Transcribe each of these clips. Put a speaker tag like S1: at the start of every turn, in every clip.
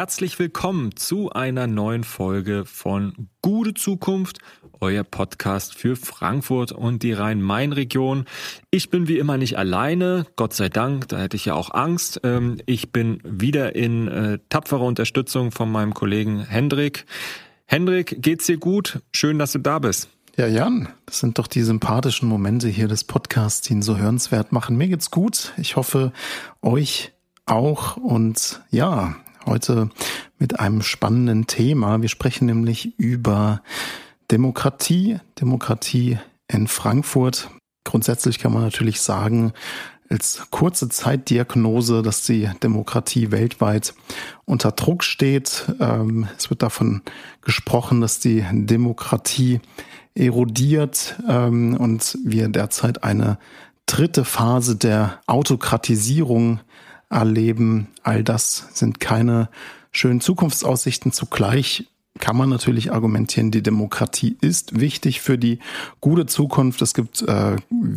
S1: Herzlich willkommen zu einer neuen Folge von Gute Zukunft, euer Podcast für Frankfurt und die Rhein-Main-Region. Ich bin wie immer nicht alleine, Gott sei Dank, da hätte ich ja auch Angst. Ähm, ich bin wieder in äh, tapferer Unterstützung von meinem Kollegen Hendrik. Hendrik, geht's dir gut? Schön, dass du da bist.
S2: Ja, Jan, das sind doch die sympathischen Momente hier des Podcasts, die ihn so hörenswert machen. Mir geht's gut. Ich hoffe, euch auch. Und ja, heute mit einem spannenden Thema. Wir sprechen nämlich über Demokratie, Demokratie in Frankfurt. Grundsätzlich kann man natürlich sagen, als kurze Zeitdiagnose, dass die Demokratie weltweit unter Druck steht. Ähm, es wird davon gesprochen, dass die Demokratie erodiert ähm, und wir derzeit eine dritte Phase der Autokratisierung erleben. All das sind keine schönen Zukunftsaussichten. Zugleich kann man natürlich argumentieren, die Demokratie ist wichtig für die gute Zukunft. Es gibt äh,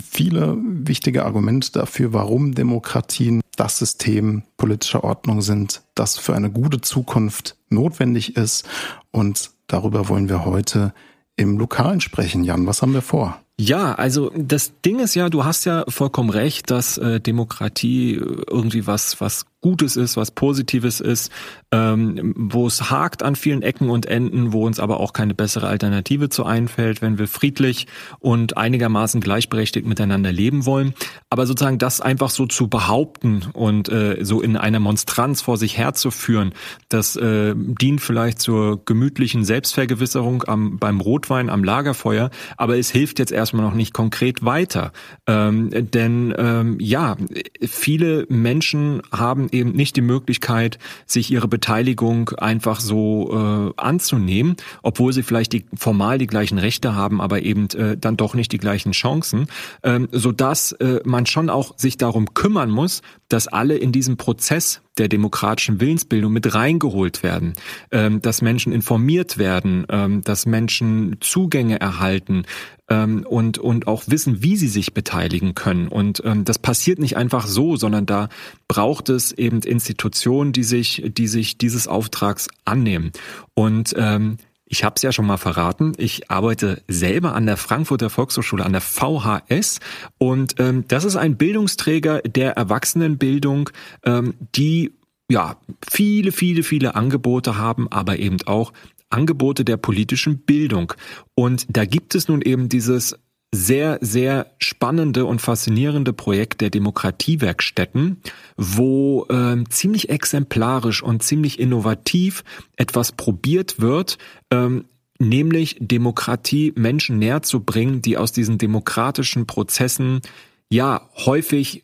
S2: viele wichtige Argumente dafür, warum Demokratien das System politischer Ordnung sind, das für eine gute Zukunft notwendig ist. Und darüber wollen wir heute im Lokalen sprechen. Jan, was haben wir vor?
S1: Ja, also das Ding ist ja, du hast ja vollkommen recht, dass äh, Demokratie irgendwie was was Gutes ist, was Positives ist, ähm, wo es hakt an vielen Ecken und Enden, wo uns aber auch keine bessere Alternative zu einfällt, wenn wir friedlich und einigermaßen gleichberechtigt miteinander leben wollen. Aber sozusagen das einfach so zu behaupten und äh, so in einer Monstranz vor sich herzuführen, das äh, dient vielleicht zur gemütlichen Selbstvergewisserung am, beim Rotwein am Lagerfeuer, aber es hilft jetzt erstmal noch nicht konkret weiter. Ähm, denn ähm, ja, viele Menschen haben eben nicht die Möglichkeit, sich ihre Beteiligung einfach so äh, anzunehmen, obwohl sie vielleicht die, formal die gleichen Rechte haben, aber eben äh, dann doch nicht die gleichen Chancen, ähm, so dass äh, man schon auch sich darum kümmern muss, dass alle in diesem Prozess der demokratischen Willensbildung mit reingeholt werden, ähm, dass Menschen informiert werden, ähm, dass Menschen Zugänge erhalten ähm, und, und auch wissen, wie sie sich beteiligen können. Und das passiert nicht einfach so, sondern da braucht es eben Institutionen, die sich, die sich dieses Auftrags annehmen. Und ähm, ich habe es ja schon mal verraten, ich arbeite selber an der Frankfurter Volkshochschule, an der VHS. Und ähm, das ist ein Bildungsträger der Erwachsenenbildung, ähm, die ja viele, viele, viele Angebote haben, aber eben auch Angebote der politischen Bildung. Und da gibt es nun eben dieses sehr, sehr spannende und faszinierende Projekt der Demokratiewerkstätten, wo äh, ziemlich exemplarisch und ziemlich innovativ etwas probiert wird, ähm, nämlich Demokratie Menschen näher zu bringen, die aus diesen demokratischen Prozessen ja häufig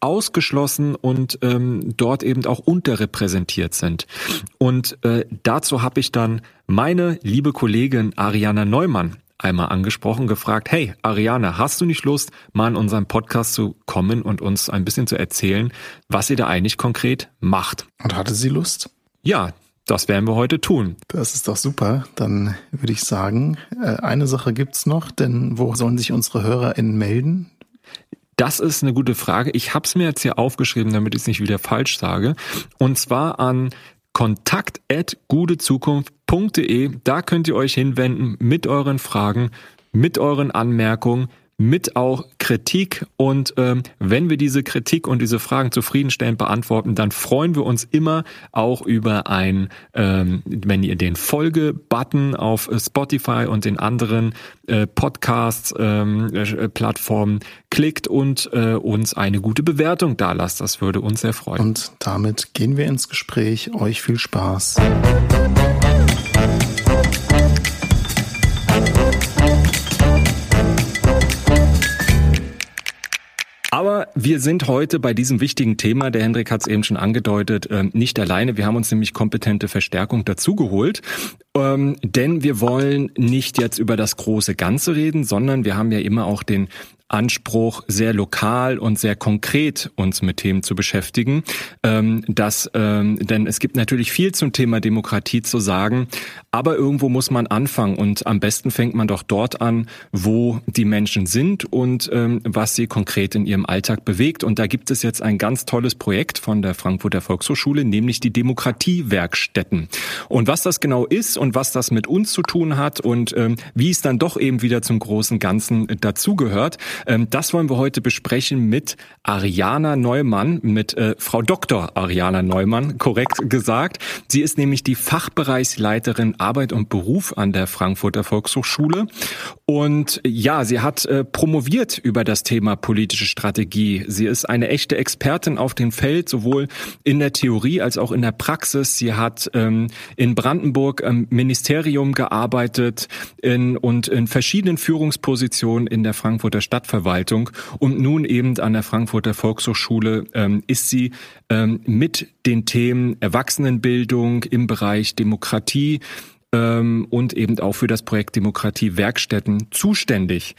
S1: ausgeschlossen und ähm, dort eben auch unterrepräsentiert sind. Und äh, dazu habe ich dann meine liebe Kollegin Ariana Neumann einmal angesprochen, gefragt, hey Ariane, hast du nicht Lust, mal in unserem Podcast zu kommen und uns ein bisschen zu erzählen, was ihr da eigentlich konkret macht?
S2: Und hatte sie Lust?
S1: Ja, das werden wir heute tun.
S2: Das ist doch super. Dann würde ich sagen, äh, eine Sache gibt's noch, denn wo sollen sich unsere HörerInnen melden?
S1: Das ist eine gute Frage. Ich habe es mir jetzt hier aufgeschrieben, damit ich es nicht wieder falsch sage. Und zwar an kontakt@gutezukunft.de. Da könnt ihr euch hinwenden mit euren Fragen, mit euren Anmerkungen, mit auch Kritik. Und ähm, wenn wir diese Kritik und diese Fragen zufriedenstellend beantworten, dann freuen wir uns immer auch über ein, ähm, wenn ihr den Folge-Button auf Spotify und den anderen äh, Podcasts, ähm, äh, klickt und äh, uns eine gute Bewertung da lasst. Das würde uns sehr freuen.
S2: Und damit gehen wir ins Gespräch. Euch viel Spaß.
S1: Wir sind heute bei diesem wichtigen Thema, der Hendrik hat es eben schon angedeutet, ähm, nicht alleine. Wir haben uns nämlich kompetente Verstärkung dazugeholt. Ähm, denn wir wollen nicht jetzt über das große Ganze reden, sondern wir haben ja immer auch den Anspruch, sehr lokal und sehr konkret uns mit Themen zu beschäftigen. Ähm, das, ähm, denn es gibt natürlich viel zum Thema Demokratie zu sagen, aber irgendwo muss man anfangen und am besten fängt man doch dort an, wo die Menschen sind und ähm, was sie konkret in ihrem Alltag bewegt. Und da gibt es jetzt ein ganz tolles Projekt von der Frankfurter Volkshochschule, nämlich die Demokratiewerkstätten. Und was das genau ist und was das mit uns zu tun hat und ähm, wie es dann doch eben wieder zum großen Ganzen dazugehört, das wollen wir heute besprechen mit Ariana Neumann, mit äh, Frau Dr. Ariana Neumann, korrekt gesagt. Sie ist nämlich die Fachbereichsleiterin Arbeit und Beruf an der Frankfurter Volkshochschule. Und ja, sie hat äh, promoviert über das Thema politische Strategie. Sie ist eine echte Expertin auf dem Feld, sowohl in der Theorie als auch in der Praxis. Sie hat ähm, in Brandenburg im Ministerium gearbeitet in, und in verschiedenen Führungspositionen in der Frankfurter Stadtverwaltung. Und nun eben an der Frankfurter Volkshochschule ähm, ist sie ähm, mit den Themen Erwachsenenbildung im Bereich Demokratie, ähm, und eben auch für das Projekt Demokratie Werkstätten zuständig.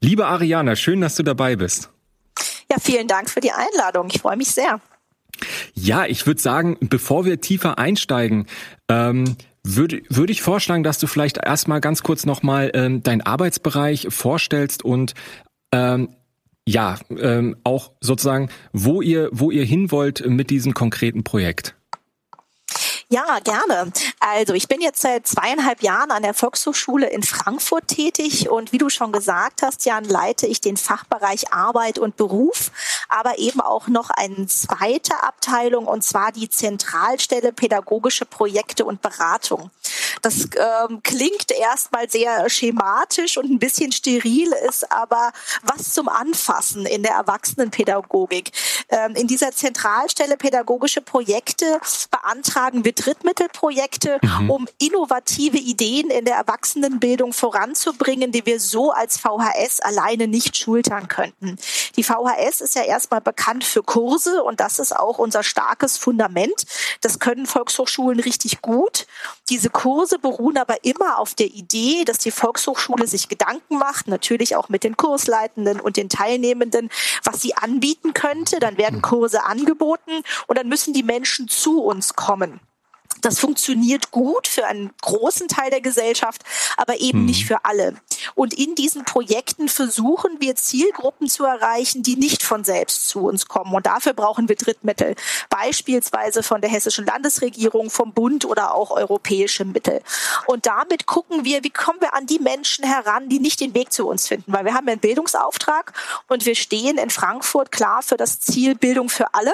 S1: Liebe Ariana, schön, dass du dabei bist.
S3: Ja, vielen Dank für die Einladung. Ich freue mich sehr.
S1: Ja, ich würde sagen, bevor wir tiefer einsteigen, ähm, würde, würde ich vorschlagen, dass du vielleicht erstmal ganz kurz nochmal ähm, deinen Arbeitsbereich vorstellst und ähm, ja, ähm, auch sozusagen, wo ihr, wo ihr hin wollt mit diesem konkreten Projekt.
S3: Ja, gerne. Also ich bin jetzt seit zweieinhalb Jahren an der Volkshochschule in Frankfurt tätig und wie du schon gesagt hast, Jan, leite ich den Fachbereich Arbeit und Beruf, aber eben auch noch eine zweite Abteilung und zwar die Zentralstelle Pädagogische Projekte und Beratung. Das ähm, klingt erstmal sehr schematisch und ein bisschen steril, ist aber was zum Anfassen in der Erwachsenenpädagogik. Ähm, in dieser Zentralstelle Pädagogische Projekte beantragen wir Drittmittelprojekte, mhm. um innovative Ideen in der Erwachsenenbildung voranzubringen, die wir so als VHS alleine nicht schultern könnten. Die VHS ist ja erstmal bekannt für Kurse und das ist auch unser starkes Fundament. Das können Volkshochschulen richtig gut. Diese Kurse beruhen aber immer auf der Idee, dass die Volkshochschule sich Gedanken macht, natürlich auch mit den Kursleitenden und den Teilnehmenden, was sie anbieten könnte. Dann werden Kurse angeboten und dann müssen die Menschen zu uns kommen. Das funktioniert gut für einen großen Teil der Gesellschaft, aber eben mhm. nicht für alle. Und in diesen Projekten versuchen wir Zielgruppen zu erreichen, die nicht von selbst zu uns kommen. Und dafür brauchen wir Drittmittel, beispielsweise von der hessischen Landesregierung, vom Bund oder auch europäische Mittel. Und damit gucken wir, wie kommen wir an die Menschen heran, die nicht den Weg zu uns finden. Weil wir haben einen Bildungsauftrag und wir stehen in Frankfurt klar für das Ziel Bildung für alle.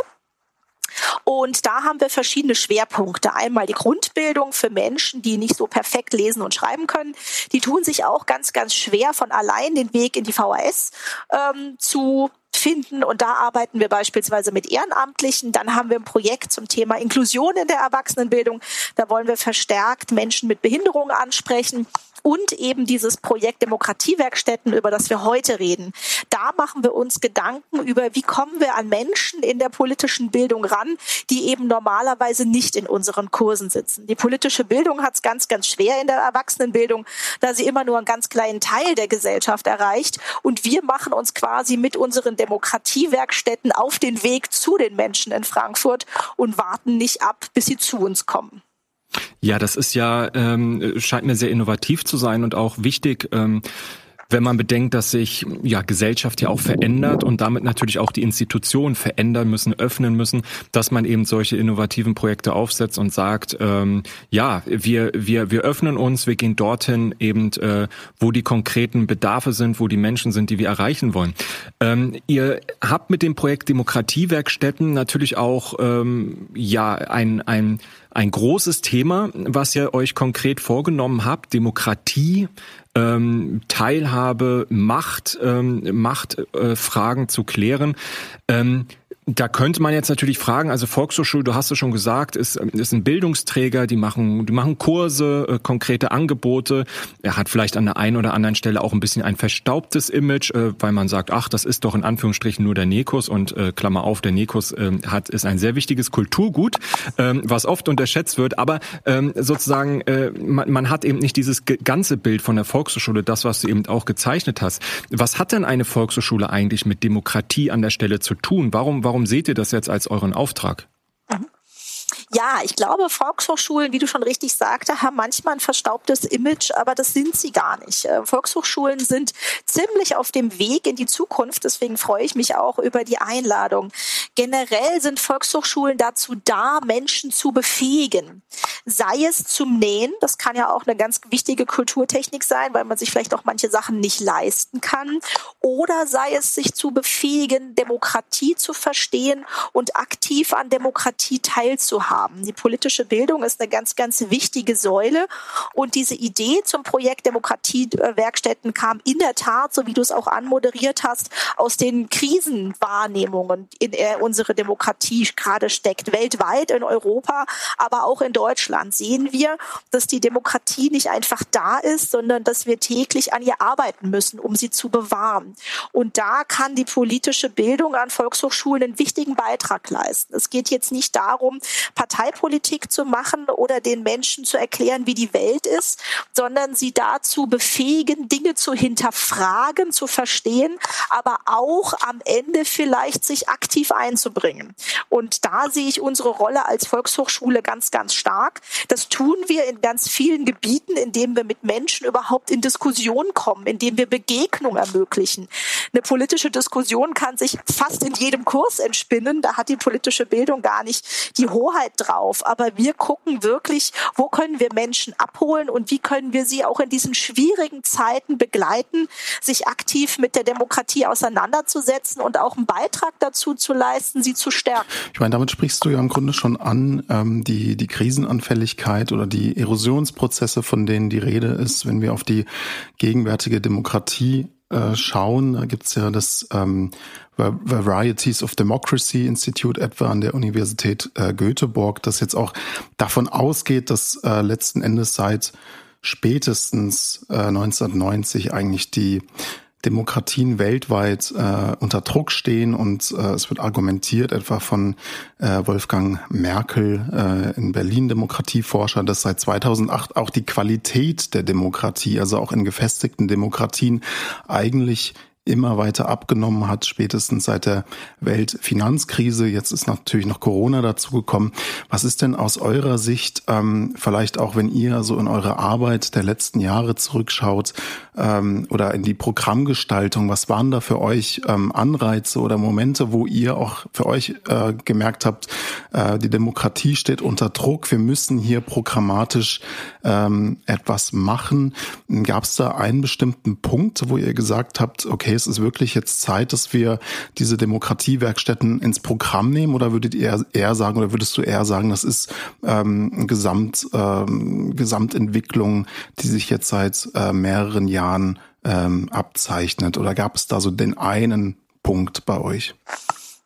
S3: Und da haben wir verschiedene Schwerpunkte. Einmal die Grundbildung für Menschen, die nicht so perfekt lesen und schreiben können. Die tun sich auch ganz, ganz schwer von allein den Weg in die VHS ähm, zu finden. Und da arbeiten wir beispielsweise mit Ehrenamtlichen. Dann haben wir ein Projekt zum Thema Inklusion in der Erwachsenenbildung. Da wollen wir verstärkt Menschen mit Behinderungen ansprechen und eben dieses Projekt Demokratiewerkstätten, über das wir heute reden. Da machen wir uns Gedanken über, wie kommen wir an Menschen in der politischen Bildung ran, die eben normalerweise nicht in unseren Kursen sitzen. Die politische Bildung hat es ganz, ganz schwer in der Erwachsenenbildung, da sie immer nur einen ganz kleinen Teil der Gesellschaft erreicht. Und wir machen uns quasi mit unseren Demokratiewerkstätten auf den Weg zu den Menschen in Frankfurt und warten nicht ab, bis sie zu uns kommen.
S1: Ja, das ist ja, ähm, scheint mir sehr innovativ zu sein und auch wichtig. Ähm wenn man bedenkt, dass sich ja Gesellschaft ja auch verändert und damit natürlich auch die Institutionen verändern müssen, öffnen müssen, dass man eben solche innovativen Projekte aufsetzt und sagt, ähm, ja, wir wir wir öffnen uns, wir gehen dorthin eben, äh, wo die konkreten Bedarfe sind, wo die Menschen sind, die wir erreichen wollen. Ähm, ihr habt mit dem Projekt Demokratiewerkstätten natürlich auch ähm, ja ein ein ein großes Thema, was ihr euch konkret vorgenommen habt, Demokratie, ähm, Teilhabe, Macht, ähm, Machtfragen äh, zu klären. Ähm, Da könnte man jetzt natürlich fragen, also Volkshochschule, du hast es schon gesagt, ist, ist ein Bildungsträger, die machen, die machen Kurse, äh, konkrete Angebote. Er hat vielleicht an der einen oder anderen Stelle auch ein bisschen ein verstaubtes Image, äh, weil man sagt, ach, das ist doch in Anführungsstrichen nur der Nekus und äh, Klammer auf, der Nekus äh, hat, ist ein sehr wichtiges Kulturgut, äh, was oft unterschätzt wird, aber äh, sozusagen, äh, man, man hat eben nicht dieses ganze Bild von der Volkshochschule, das, was du eben auch gezeichnet hast. Was hat denn eine Volkshochschule eigentlich mit Demokratie an der Stelle zu tun? Warum, warum Warum seht ihr das jetzt als euren Auftrag?
S3: Ja, ich glaube, Volkshochschulen, wie du schon richtig sagte, haben manchmal ein verstaubtes Image, aber das sind sie gar nicht. Äh, Volkshochschulen sind ziemlich auf dem Weg in die Zukunft. Deswegen freue ich mich auch über die Einladung. Generell sind Volkshochschulen dazu da, Menschen zu befähigen. Sei es zum Nähen, das kann ja auch eine ganz wichtige Kulturtechnik sein, weil man sich vielleicht auch manche Sachen nicht leisten kann. Oder sei es sich zu befähigen, Demokratie zu verstehen und aktiv an Demokratie teilzuhaben haben. Die politische Bildung ist eine ganz, ganz wichtige Säule. Und diese Idee zum Projekt Demokratiewerkstätten kam in der Tat, so wie du es auch anmoderiert hast, aus den Krisenwahrnehmungen, in der unsere Demokratie gerade steckt. Weltweit, in Europa, aber auch in Deutschland sehen wir, dass die Demokratie nicht einfach da ist, sondern dass wir täglich an ihr arbeiten müssen, um sie zu bewahren. Und da kann die politische Bildung an Volkshochschulen einen wichtigen Beitrag leisten. Es geht jetzt nicht darum, Parteipolitik zu machen oder den Menschen zu erklären, wie die Welt ist, sondern sie dazu befähigen, Dinge zu hinterfragen, zu verstehen, aber auch am Ende vielleicht sich aktiv einzubringen. Und da sehe ich unsere Rolle als Volkshochschule ganz, ganz stark. Das tun wir in ganz vielen Gebieten, indem wir mit Menschen überhaupt in Diskussion kommen, indem wir Begegnung ermöglichen. Eine politische Diskussion kann sich fast in jedem Kurs entspinnen. Da hat die politische Bildung gar nicht die Hoheit drauf. Aber wir gucken wirklich, wo können wir Menschen abholen und wie können wir sie auch in diesen schwierigen Zeiten begleiten, sich aktiv mit der Demokratie auseinanderzusetzen und auch einen Beitrag dazu zu leisten, sie zu stärken.
S2: Ich meine, damit sprichst du ja im Grunde schon an, ähm, die, die Krisenanfälligkeit oder die Erosionsprozesse, von denen die Rede ist, wenn wir auf die gegenwärtige Demokratie äh, schauen, da gibt's ja das ähm, Varieties of Democracy Institute etwa an der Universität äh, Göteborg, das jetzt auch davon ausgeht, dass äh, letzten Endes seit spätestens äh, 1990 eigentlich die Demokratien weltweit äh, unter Druck stehen und äh, es wird argumentiert etwa von äh, Wolfgang Merkel, äh, in Berlin Demokratieforscher, dass seit 2008 auch die Qualität der Demokratie, also auch in gefestigten Demokratien eigentlich immer weiter abgenommen hat, spätestens seit der Weltfinanzkrise. Jetzt ist natürlich noch Corona dazugekommen. Was ist denn aus eurer Sicht, ähm, vielleicht auch wenn ihr so in eure Arbeit der letzten Jahre zurückschaut ähm, oder in die Programmgestaltung, was waren da für euch ähm, Anreize oder Momente, wo ihr auch für euch äh, gemerkt habt, äh, die Demokratie steht unter Druck, wir müssen hier programmatisch ähm, etwas machen. Gab es da einen bestimmten Punkt, wo ihr gesagt habt, okay, es ist wirklich jetzt Zeit, dass wir diese Demokratiewerkstätten ins Programm nehmen oder würdet ihr eher sagen oder würdest du eher sagen, das ist ähm, Gesamt, ähm, Gesamtentwicklung, die sich jetzt seit äh, mehreren Jahren ähm, abzeichnet oder gab es da so den einen Punkt bei euch?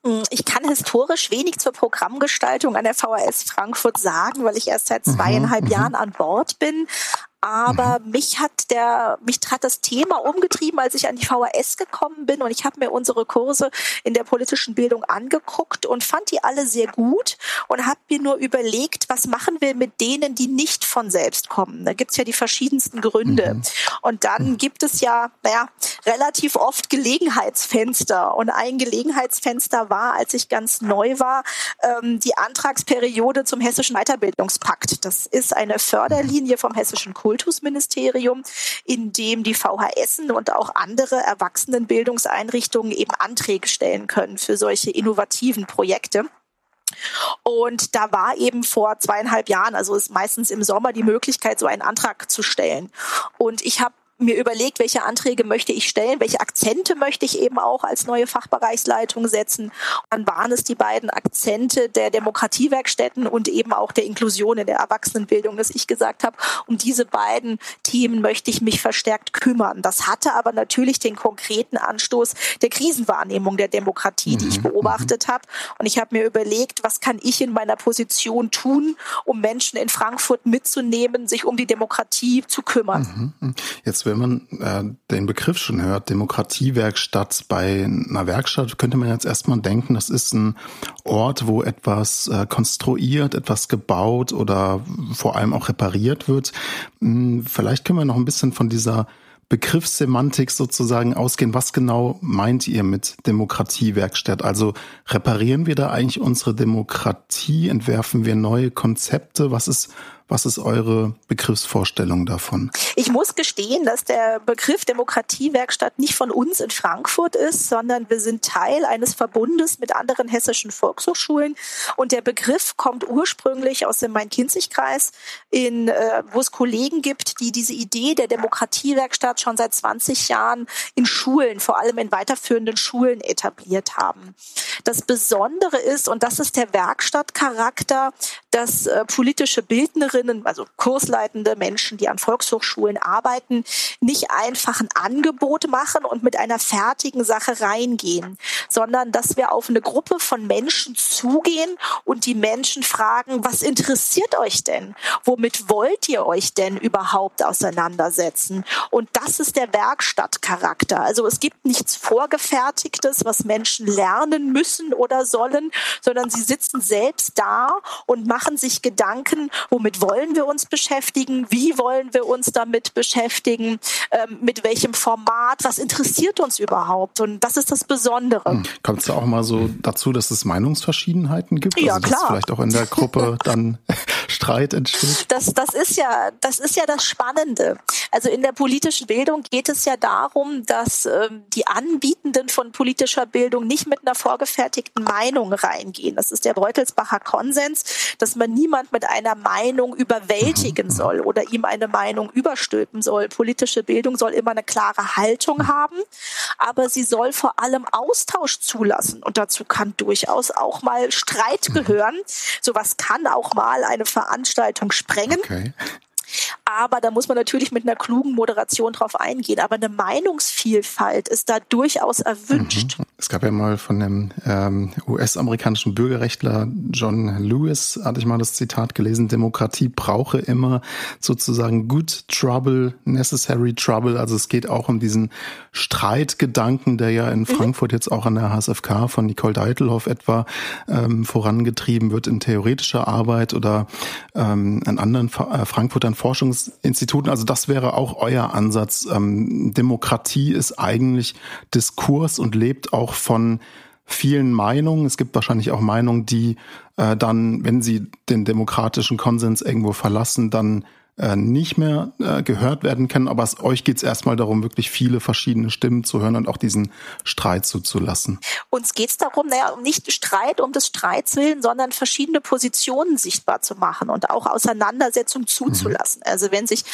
S3: Hm, ich kann historisch wenig zur Programmgestaltung an der VHS Frankfurt sagen, weil ich erst seit mhm, zweieinhalb mhm, Jahren an Bord bin. Aber mhm. mich hat der, mich hat das Thema umgetrieben, als ich an die VHS gekommen bin und ich habe mir unsere Kurse in der politischen Bildung angeguckt und fand die alle sehr gut und habe mir nur überlegt, was machen wir mit denen, die nicht von selbst kommen. Da gibt's ja die verschiedensten Gründe. Mhm. Und dann mhm. gibt es ja, naja, relativ oft Gelegenheitsfenster. Und ein Gelegenheitsfenster war, als ich ganz neu war, ähm, die Antragsperiode zum Hessischen Weiterbildungspakt. Das ist eine Förderlinie vom Hessischen Kultus Kultusministerium, in dem die VHS und auch andere Erwachsenenbildungseinrichtungen eben Anträge stellen können für solche innovativen Projekte. Und da war eben vor zweieinhalb Jahren, also ist meistens im Sommer die Möglichkeit, so einen Antrag zu stellen. Und ich habe mir überlegt, welche Anträge möchte ich stellen, welche Akzente möchte ich eben auch als neue Fachbereichsleitung setzen. Und dann waren es die beiden Akzente der Demokratiewerkstätten und eben auch der Inklusion in der Erwachsenenbildung, dass ich gesagt habe, um diese beiden Themen möchte ich mich verstärkt kümmern. Das hatte aber natürlich den konkreten Anstoß der Krisenwahrnehmung der Demokratie, die ich mhm, beobachtet habe. Und ich habe mir überlegt, was kann ich in meiner Position tun, um Menschen in Frankfurt mitzunehmen, sich um die Demokratie zu kümmern.
S2: Mhm, mhm. Jetzt, wenn man äh, den Begriff schon hört, Demokratiewerkstatt bei einer Werkstatt, könnte man jetzt erstmal denken, das ist ein Ort, wo etwas äh, konstruiert, etwas gebaut oder vor allem auch repariert wird. Hm, vielleicht können wir noch ein bisschen von dieser Begriffssemantik sozusagen ausgehen. Was genau meint ihr mit Demokratiewerkstatt? Also reparieren wir da eigentlich unsere Demokratie? Entwerfen wir neue Konzepte? Was ist was ist eure Begriffsvorstellung davon?
S3: Ich muss gestehen, dass der Begriff Demokratiewerkstatt nicht von uns in Frankfurt ist, sondern wir sind Teil eines Verbundes mit anderen hessischen Volkshochschulen. Und der Begriff kommt ursprünglich aus dem Main-Kinzig-Kreis, in, äh, wo es Kollegen gibt, die diese Idee der Demokratiewerkstatt schon seit 20 Jahren in Schulen, vor allem in weiterführenden Schulen etabliert haben. Das Besondere ist, und das ist der Werkstattcharakter, dass äh, politische Bildnerinnen Lehrerinnen, also kursleitende Menschen, die an Volkshochschulen arbeiten, nicht einfach ein Angebot machen und mit einer fertigen Sache reingehen, sondern dass wir auf eine Gruppe von Menschen zugehen und die Menschen fragen, was interessiert euch denn? Womit wollt ihr euch denn überhaupt auseinandersetzen? Und das ist der Werkstattcharakter. Also es gibt nichts Vorgefertigtes, was Menschen lernen müssen oder sollen, sondern sie sitzen selbst da und machen sich Gedanken, womit wollen wollen wir uns beschäftigen? Wie wollen wir uns damit beschäftigen? Ähm, mit welchem Format? Was interessiert uns überhaupt? Und das ist das Besondere. Hm.
S2: Kommt es auch mal so dazu, dass es Meinungsverschiedenheiten gibt?
S3: Ja,
S2: also,
S3: klar.
S2: Dass vielleicht auch in der Gruppe dann Streit entsteht?
S3: Das, das ist ja, das ist ja das Spannende. Also in der politischen Bildung geht es ja darum, dass ähm, die Anbietenden von politischer Bildung nicht mit einer vorgefertigten Meinung reingehen. Das ist der Beutelsbacher Konsens, dass man niemand mit einer Meinung überwältigen soll oder ihm eine Meinung überstülpen soll. Politische Bildung soll immer eine klare Haltung haben, aber sie soll vor allem Austausch zulassen. Und dazu kann durchaus auch mal Streit gehören. Sowas kann auch mal eine Veranstaltung sprengen. Okay. Aber da muss man natürlich mit einer klugen Moderation drauf eingehen. Aber eine Meinungsvielfalt ist da durchaus erwünscht.
S2: Mhm. Es gab ja mal von dem ähm, US-amerikanischen Bürgerrechtler John Lewis, hatte ich mal das Zitat gelesen, Demokratie brauche immer sozusagen good trouble, necessary trouble. Also es geht auch um diesen Streitgedanken, der ja in mhm. Frankfurt jetzt auch an der HSFK von Nicole Deitelhoff etwa ähm, vorangetrieben wird in theoretischer Arbeit oder ähm, an anderen äh, Frankfurtern Forschungsinstituten. Also das wäre auch euer Ansatz. Ähm, Demokratie ist eigentlich Diskurs und lebt auch von vielen Meinungen. Es gibt wahrscheinlich auch Meinungen, die äh, dann, wenn sie den demokratischen Konsens irgendwo verlassen, dann äh, nicht mehr äh, gehört werden können. Aber es, euch geht es erstmal darum, wirklich viele verschiedene Stimmen zu hören und auch diesen Streit zuzulassen.
S3: Uns geht es darum, naja, nicht Streit um des Streits willen, sondern verschiedene Positionen sichtbar zu machen und auch Auseinandersetzung zuzulassen. Mhm. Also wenn sich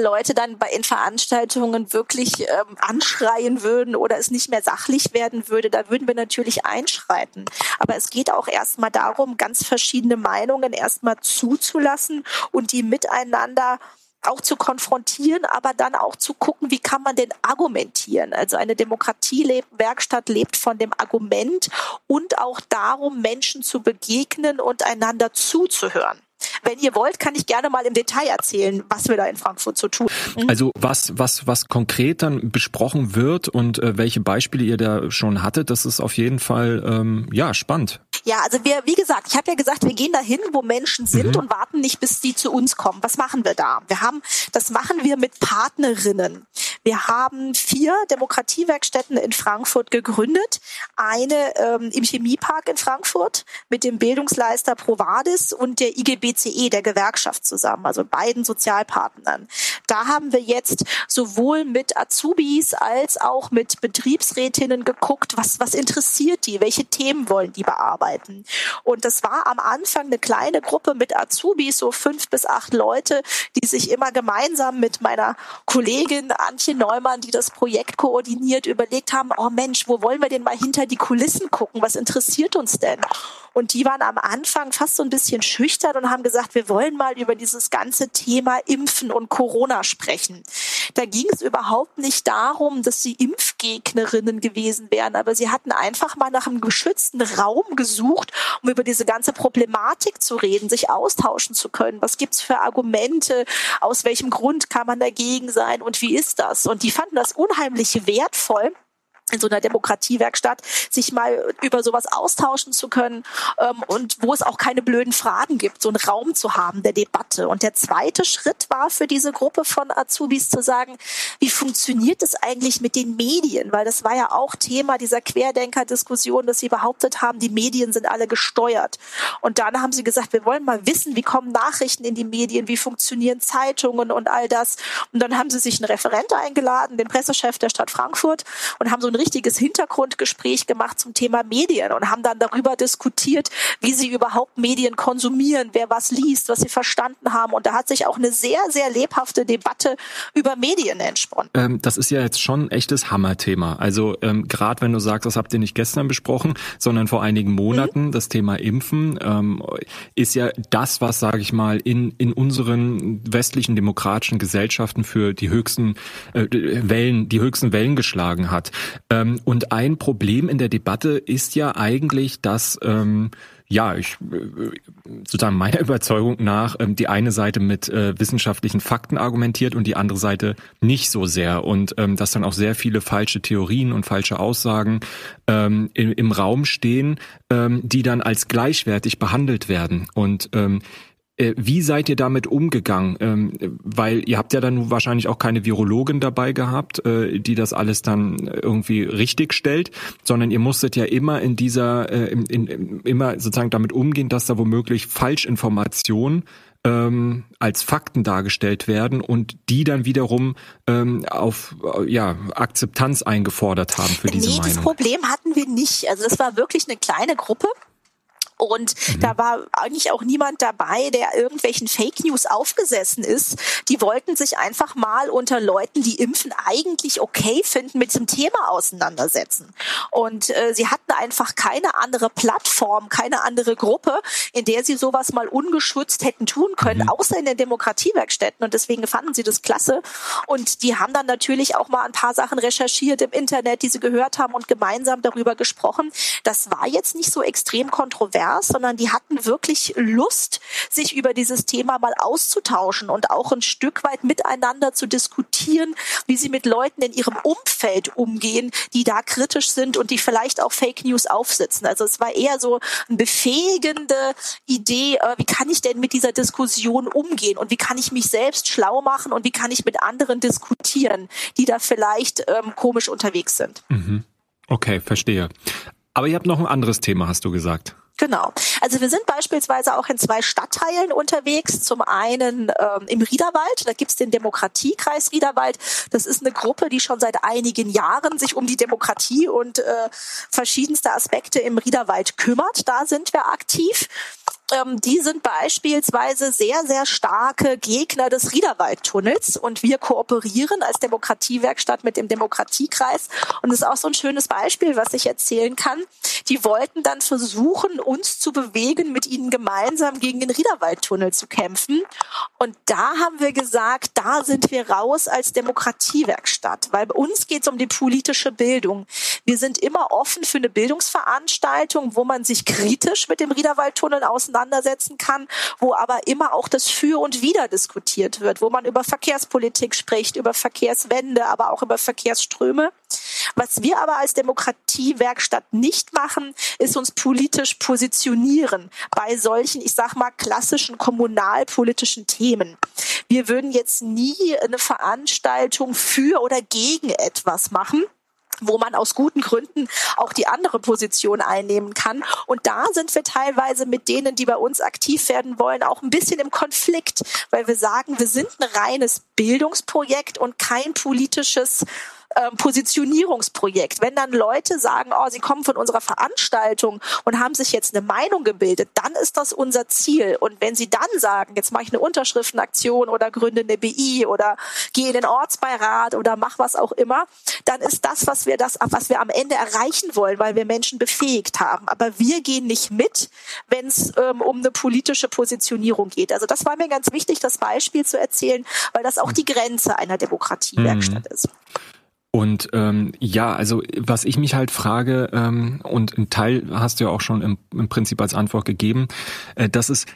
S3: Leute dann bei in Veranstaltungen wirklich ähm, anschreien würden oder es nicht mehr sachlich werden würde, da würden wir natürlich einschreiten. Aber es geht auch erstmal darum, ganz verschiedene Meinungen erstmal zuzulassen und die miteinander auch zu konfrontieren, aber dann auch zu gucken, wie kann man denn argumentieren. Also eine Demokratiewerkstatt lebt von dem Argument und auch darum, Menschen zu begegnen und einander zuzuhören. Wenn ihr wollt, kann ich gerne mal im Detail erzählen, was wir da in Frankfurt so tun.
S1: Mhm. Also was, was, was konkret dann besprochen wird und äh, welche Beispiele ihr da schon hattet, das ist auf jeden Fall ähm, ja spannend.
S3: Ja, also wir, wie gesagt, ich habe ja gesagt, wir gehen dahin, wo Menschen sind mhm. und warten nicht, bis die zu uns kommen. Was machen wir da? Wir haben, das machen wir mit Partnerinnen. Wir haben vier Demokratiewerkstätten in Frankfurt gegründet. Eine ähm, im Chemiepark in Frankfurt mit dem Bildungsleister Provadis und der IGBCE, der Gewerkschaft zusammen, also beiden Sozialpartnern. Da haben wir jetzt sowohl mit Azubis als auch mit Betriebsrätinnen geguckt, was, was interessiert die, welche Themen wollen die bearbeiten. Und das war am Anfang eine kleine Gruppe mit Azubis, so fünf bis acht Leute, die sich immer gemeinsam mit meiner Kollegin Antje Neumann, die das Projekt koordiniert, überlegt haben, oh Mensch, wo wollen wir denn mal hinter die Kulissen gucken? Was interessiert uns denn? Und die waren am Anfang fast so ein bisschen schüchtern und haben gesagt, wir wollen mal über dieses ganze Thema Impfen und Corona sprechen. Da ging es überhaupt nicht darum, dass sie Impfgegnerinnen gewesen wären, aber sie hatten einfach mal nach einem geschützten Raum gesucht, um über diese ganze Problematik zu reden, sich austauschen zu können. Was gibt's für Argumente? Aus welchem Grund kann man dagegen sein? Und wie ist das? Und die fanden das unheimlich wertvoll in so einer Demokratiewerkstatt, sich mal über sowas austauschen zu können ähm, und wo es auch keine blöden Fragen gibt, so einen Raum zu haben der Debatte. Und der zweite Schritt war für diese Gruppe von Azubis zu sagen, wie funktioniert es eigentlich mit den Medien? Weil das war ja auch Thema dieser Querdenker-Diskussion, dass sie behauptet haben, die Medien sind alle gesteuert. Und dann haben sie gesagt, wir wollen mal wissen, wie kommen Nachrichten in die Medien, wie funktionieren Zeitungen und all das. Und dann haben sie sich einen Referent eingeladen, den Pressechef der Stadt Frankfurt, und haben so ein richtiges Hintergrundgespräch gemacht zum Thema Medien und haben dann darüber diskutiert, wie sie überhaupt Medien konsumieren, wer was liest, was sie verstanden haben. Und da hat sich auch eine sehr, sehr lebhafte Debatte über Medien entsponnen.
S1: Ähm, das ist ja jetzt schon ein echtes Hammerthema. Also ähm, gerade wenn du sagst, das habt ihr nicht gestern besprochen, sondern vor einigen Monaten, mhm. das Thema Impfen ähm, ist ja das, was, sage ich mal, in, in unseren westlichen demokratischen Gesellschaften für die höchsten äh, Wellen, die höchsten Wellen geschlagen hat. Ähm, und ein Problem in der Debatte ist ja eigentlich, dass ähm, ja, ich äh, sozusagen meiner Überzeugung nach ähm, die eine Seite mit äh, wissenschaftlichen Fakten argumentiert und die andere Seite nicht so sehr. Und ähm, dass dann auch sehr viele falsche Theorien und falsche Aussagen ähm, im, Raum stehen, die dann als gleichwertig behandelt werden. Und wie seid ihr damit umgegangen? Ähm, weil ihr habt ja dann wahrscheinlich auch keine Virologin dabei gehabt, äh, die das alles dann irgendwie richtig stellt, sondern ihr musstet ja immer in dieser, äh, in, in, immer sozusagen damit umgehen, dass da womöglich Falschinformationen ähm, als Fakten dargestellt werden und die dann wiederum ähm, auf ja, Akzeptanz eingefordert haben für diese nee, Meinung.
S3: Das Problem hatten wir nicht. Also das war wirklich eine kleine Gruppe und mhm. da war eigentlich auch niemand dabei, der irgendwelchen Fake News aufgesessen ist. Die wollten sich einfach mal unter Leuten, die Impfen eigentlich okay finden, mit diesem Thema auseinandersetzen. Und äh, sie hatten einfach keine andere Plattform, keine andere Gruppe, in der sie sowas mal ungeschützt hätten tun können, mhm. außer in den Demokratiewerkstätten. Und deswegen fanden sie das klasse. Und die haben dann natürlich auch mal ein paar Sachen recherchiert im Internet, die sie gehört haben und gemeinsam darüber gesprochen. Das war jetzt nicht so extrem kontrovers divers, sondern die hatten wirklich Lust, sich über dieses Thema mal auszutauschen und auch ein Stück weit miteinander zu diskutieren, wie sie mit Leuten in ihrem Umfeld umgehen, die da kritisch sind und die vielleicht auch Fake News aufsitzen. Also es war eher so eine befähigende Idee, äh, wie kann ich denn mit dieser Diskussion umgehen und wie kann ich mich selbst schlau machen und wie kann ich mit anderen diskutieren, die da vielleicht ähm, komisch unterwegs sind.
S1: Mhm. Okay, verstehe. Aber ihr habt noch ein anderes Thema, hast du gesagt.
S3: Genau. Also wir sind beispielsweise auch in zwei Stadtteilen unterwegs. Zum einen ähm, im Riederwald, da gibt's den Demokratiekreis Riederwald. Das ist eine Gruppe, die schon seit einigen Jahren sich um die Demokratie und äh, verschiedenste Aspekte im Riederwald kümmert. Da sind wir aktiv ähm, die sind beispielsweise sehr, sehr starke Gegner des Riederwaldtunnels. Und wir kooperieren als Demokratiewerkstatt mit dem Demokratiekreis. Und das ist auch so ein schönes Beispiel, was ich erzählen kann. Die wollten dann versuchen, uns zu bewegen, mit ihnen gemeinsam gegen den Riederwaldtunnel zu kämpfen. Und da haben wir gesagt, da sind wir raus als Demokratiewerkstatt, weil bei uns geht es um die politische Bildung. Wir sind immer offen für eine Bildungsveranstaltung, wo man sich kritisch mit dem Riederwaldtunnel auseinandersetzt auseinandersetzen kann, wo aber immer auch das Für und Wider diskutiert wird, wo man über Verkehrspolitik spricht, über Verkehrswende, aber auch über Verkehrsströme. Was wir aber als Demokratiewerkstatt nicht machen, ist uns politisch positionieren bei solchen, ich sag mal, klassischen kommunalpolitischen Themen. Wir würden jetzt nie eine Veranstaltung für oder gegen etwas machen wo man aus guten Gründen auch die andere Position einnehmen kann. Und da sind wir teilweise mit denen, die bei uns aktiv werden wollen, auch ein bisschen im Konflikt, weil wir sagen, wir sind ein reines Bildungsprojekt und kein politisches ähm, Positionierungsprojekt. Wenn dann Leute sagen, oh, sie kommen von unserer Veranstaltung und haben sich jetzt eine Meinung gebildet, dann ist das unser Ziel. Und wenn sie dann sagen, jetzt mache ich eine Unterschriftenaktion oder gründe eine BI oder gehe in den Ortsbeirat oder mach was auch immer, dann ist das, was wir das, was wir am Ende erreichen wollen, weil wir Menschen befähigt haben. Aber wir gehen nicht mit, wenn es ähm, um eine politische Positionierung geht. Also das war mir ganz wichtig, das Beispiel zu erzählen, weil das auch die Grenze einer Demokratiewerkstatt mhm. ist.
S1: Und ähm, ja, also was ich mich halt frage, ähm, und ein Teil hast du ja auch schon im, im Prinzip als Antwort gegeben, äh, dass es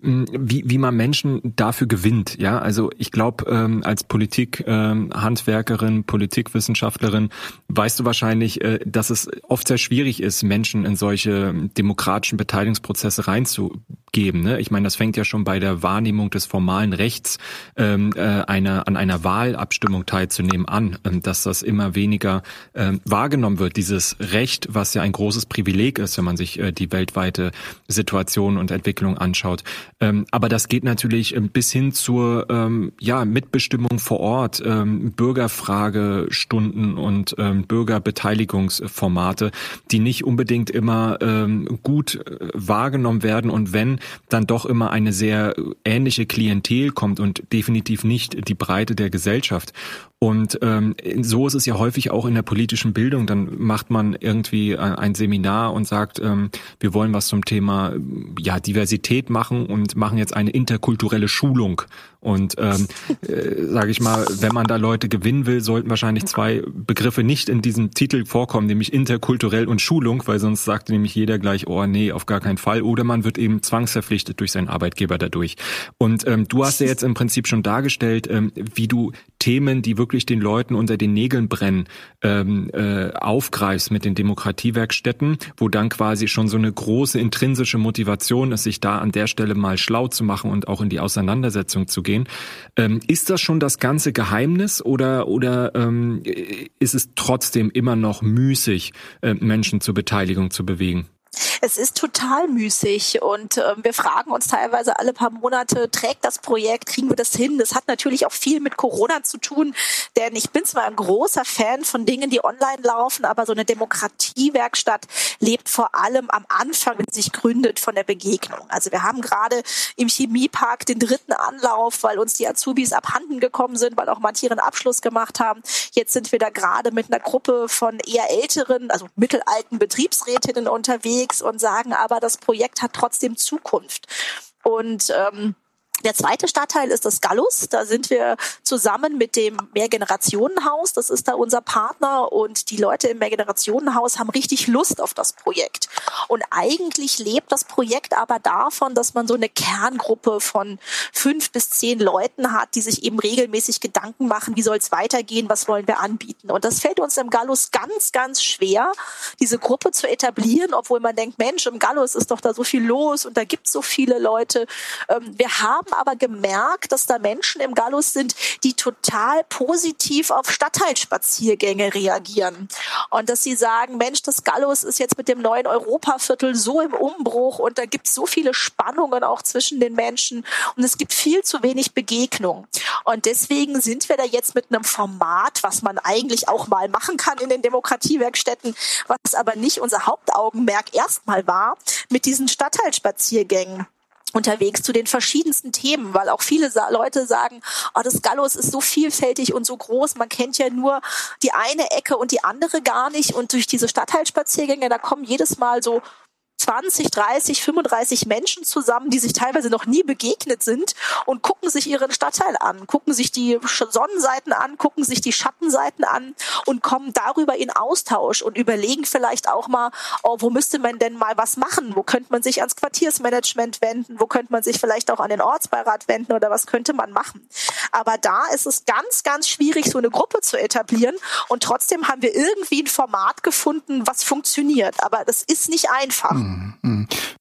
S1: wie, wie man Menschen dafür gewinnt. Ja, also ich glaube, ähm, als Politik ähm, Handwerkerin, Politikwissenschaftlerin weißt du wahrscheinlich, äh, dass es oft sehr schwierig ist, Menschen in solche demokratischen Beteiligungsprozesse reinzugeben. Ne? Ich meine, das fängt ja schon bei der Wahrnehmung des formalen Rechts ähm, äh, einer, an einer Wahlabstimmung teilzunehmen an, ähm, dass das immer weniger ähm, wahrgenommen wird. Dieses Recht, was ja ein großes Privileg ist, wenn man sich äh, die weltweite Situation und Entwicklung anschaut. Ähm, aber das geht natürlich ähm, bis hin zur ähm, ja, Mitbestimmung vor Ort, ähm, Bürgerfragestunden und ähm, Bürgerbeteiligungsformate, die nicht unbedingt immer ähm, gut äh, wahrgenommen werden und wenn, dann doch immer eine sehr ähnliche Klientel kommt und definitiv nicht die Breite der Gesellschaft. Und ähm, so ist es ja häufig auch in der politischen Bildung. Dann macht man irgendwie ein Seminar und sagt, ähm, wir wollen was zum Thema ja, Diversität machen und machen jetzt eine interkulturelle Schulung. Und ähm, äh, sage ich mal, wenn man da Leute gewinnen will, sollten wahrscheinlich zwei Begriffe nicht in diesem Titel vorkommen, nämlich interkulturell und Schulung, weil sonst sagt nämlich jeder gleich, oh nee, auf gar keinen Fall. Oder man wird eben zwangsverpflichtet durch seinen Arbeitgeber dadurch. Und ähm, du hast ja jetzt im Prinzip schon dargestellt, ähm, wie du Themen, die wirklich den Leuten unter den Nägeln brennen, ähm, äh, aufgreifst mit den Demokratiewerkstätten, wo dann quasi schon so eine große intrinsische Motivation ist, sich da an der Stelle mal schlau zu machen und auch in die Auseinandersetzung zu gehen. Ähm, ist das schon das ganze Geheimnis oder, oder ähm, ist es trotzdem immer noch müßig, äh, Menschen zur Beteiligung zu bewegen?
S3: Es ist total müßig und äh, wir fragen uns teilweise alle paar Monate, trägt das Projekt, kriegen wir das hin? Das hat natürlich auch viel mit Corona zu tun, denn ich bin zwar ein großer Fan von Dingen, die online laufen, aber so eine Demokratiewerkstatt lebt vor allem am Anfang, wenn sie sich gründet, von der Begegnung. Also wir haben gerade im Chemiepark den dritten Anlauf, weil uns die Azubis abhanden gekommen sind, weil auch manche ihren Abschluss gemacht haben. Jetzt sind wir da gerade mit einer Gruppe von eher älteren, also mittelalten Betriebsrätinnen unterwegs und sagen aber, das Projekt hat trotzdem Zukunft. Und ähm, der zweite Stadtteil ist das Gallus. Da sind wir zusammen mit dem Mehrgenerationenhaus. Das ist da unser Partner und die Leute im Mehrgenerationenhaus haben richtig Lust auf das Projekt. Und eigentlich lebt das Projekt aber davon, dass man so eine Kerngruppe von fünf bis zehn Leuten hat, die sich eben regelmäßig Gedanken machen, wie soll es weitergehen, was wollen wir anbieten. Und das fällt uns im Gallus ganz, ganz schwer, diese Gruppe zu etablieren, obwohl man denkt, Mensch, im Gallus ist doch da so viel los und da gibt es so viele Leute. Ähm, wir haben haben aber gemerkt, dass da Menschen im Gallus sind, die total positiv auf Stadtteilspaziergänge reagieren. Und dass sie sagen, Mensch, das Gallus ist jetzt mit dem neuen Europaviertel so im Umbruch und da gibt es so viele Spannungen auch zwischen den Menschen und es gibt viel zu wenig Begegnung. Und deswegen sind wir da jetzt mit einem Format, was man eigentlich auch mal machen kann in den Demokratiewerkstätten, was aber nicht unser Hauptaugenmerk erstmal war, mit diesen Stadtteilspaziergängen unterwegs zu den verschiedensten Themen, weil auch viele Leute sagen, oh, das Gallus ist so vielfältig und so groß, man kennt ja nur die eine Ecke und die andere gar nicht. Und durch diese Stadtteilspaziergänge, da kommen jedes Mal so 20, 30, 35 Menschen zusammen, die sich teilweise noch nie begegnet sind und gucken sich ihren Stadtteil an, gucken sich die Sonnenseiten an, gucken sich die Schattenseiten an und kommen darüber in Austausch und überlegen vielleicht auch mal, oh, wo müsste man denn mal was machen? Wo könnte man sich ans Quartiersmanagement wenden? Wo könnte man sich vielleicht auch an den Ortsbeirat wenden oder was könnte man machen? Aber da ist es ganz, ganz schwierig, so eine Gruppe zu etablieren und trotzdem haben wir irgendwie ein Format gefunden, was funktioniert. Aber das ist nicht einfach. Mhm.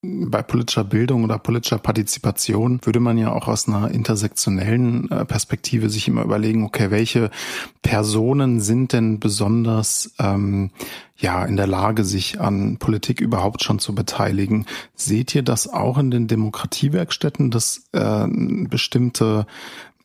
S2: Bei politischer Bildung oder politischer Partizipation würde man ja auch aus einer intersektionellen äh, Perspektive sich immer überlegen, okay, welche Personen sind denn besonders ähm, ja in der Lage, sich an Politik überhaupt schon zu beteiligen? Seht ihr das auch in den Demokratiewerkstätten, dass äh, bestimmte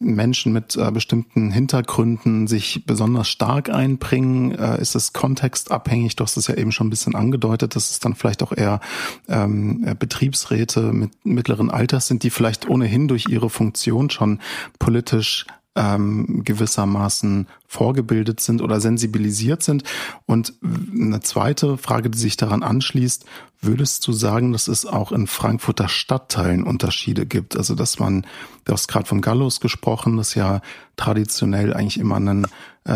S2: Menschen mit äh, bestimmten Hintergründen sich besonders stark einbringen? Äh, ist es kontextabhängig? Du hast es ja eben schon ein bisschen angedeutet, dass es dann vielleicht auch eher ähm, äh, Betriebsräte mit mittleren Alters sind, die vielleicht ohnehin durch ihre Funktion schon politisch ähm, gewissermaßen vorgebildet sind oder sensibilisiert sind. Und eine zweite Frage, die sich daran anschließt, würdest du sagen, dass es auch in Frankfurter Stadtteilen Unterschiede gibt? Also dass man, du hast gerade von Gallus gesprochen, das ja traditionell eigentlich immer ein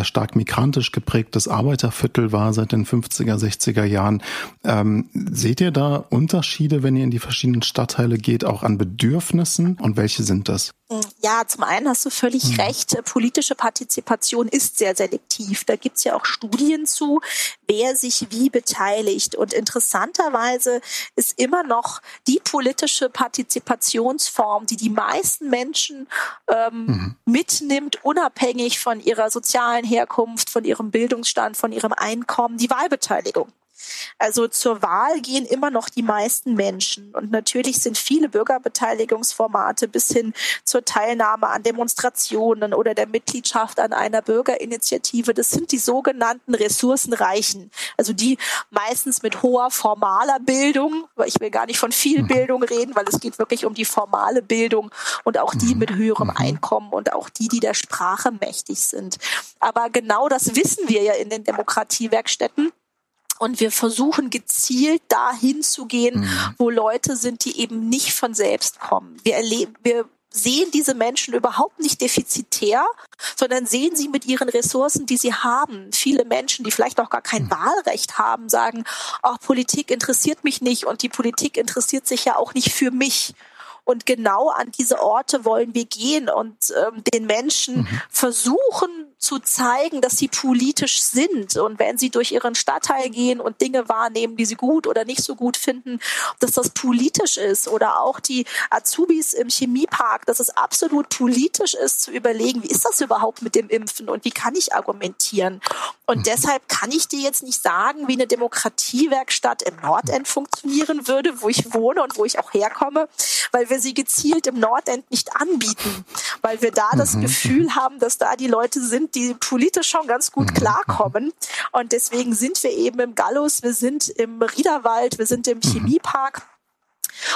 S2: stark migrantisch geprägtes Arbeiterviertel war seit den 50er, 60er Jahren. Ähm, seht ihr da Unterschiede, wenn ihr in die verschiedenen Stadtteile geht, auch an Bedürfnissen? Und welche sind das?
S3: Ja, zum einen hast du völlig hm. recht. Politische Partizipation ist sehr selektiv. Da gibt's ja auch Studien zu, wer sich wie beteiligt. Und interessanterweise ist immer noch die politische Partizipationsform, die die meisten Menschen ähm, mhm. mitnimmt, unabhängig von ihrer sozialen Herkunft, von ihrem Bildungsstand, von ihrem Einkommen, die Wahlbeteiligung. Also zur Wahl gehen immer noch die meisten Menschen. Und natürlich sind viele Bürgerbeteiligungsformate bis hin zur Teilnahme an Demonstrationen oder der Mitgliedschaft an einer Bürgerinitiative, das sind die sogenannten Ressourcenreichen. Also die meistens mit hoher formaler Bildung, weil ich will gar nicht von viel mhm. Bildung reden, weil es geht wirklich um die formale Bildung und auch die mhm. mit höherem mhm. Einkommen und auch die, die der Sprache mächtig sind. Aber genau das wissen wir ja in den Demokratiewerkstätten und wir versuchen gezielt dahin zu gehen, mhm. wo Leute sind, die eben nicht von selbst kommen. Wir erleben, wir sehen diese Menschen überhaupt nicht defizitär, sondern sehen sie mit ihren Ressourcen, die sie haben. Viele Menschen, die vielleicht auch gar kein mhm. Wahlrecht haben, sagen, ach, Politik interessiert mich nicht und die Politik interessiert sich ja auch nicht für mich. Und genau an diese Orte wollen wir gehen und ähm, den Menschen mhm. versuchen zu zeigen, dass sie politisch sind. Und wenn sie durch ihren Stadtteil gehen und Dinge wahrnehmen, die sie gut oder nicht so gut finden, dass das politisch ist. Oder auch die Azubis im Chemiepark, dass es absolut politisch ist, zu überlegen, wie ist das überhaupt mit dem Impfen und wie kann ich argumentieren. Und mhm. deshalb kann ich dir jetzt nicht sagen, wie eine Demokratiewerkstatt im Nordend funktionieren würde, wo ich wohne und wo ich auch herkomme, weil wir sie gezielt im Nordend nicht anbieten, weil wir da das mhm. Gefühl haben, dass da die Leute sind, die politisch schon ganz gut mhm. klarkommen. Und deswegen sind wir eben im Gallus, wir sind im Riederwald, wir sind im mhm. Chemiepark.